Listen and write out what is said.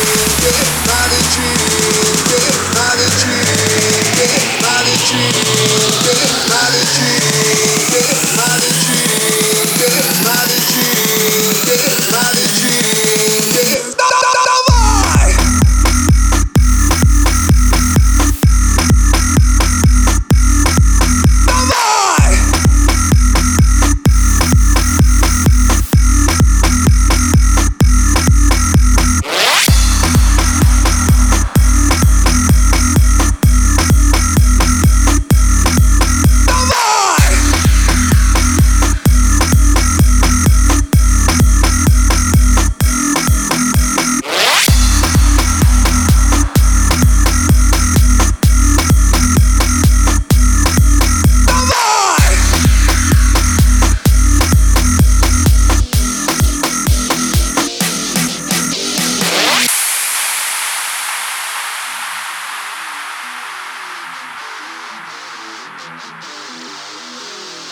dream, yeah,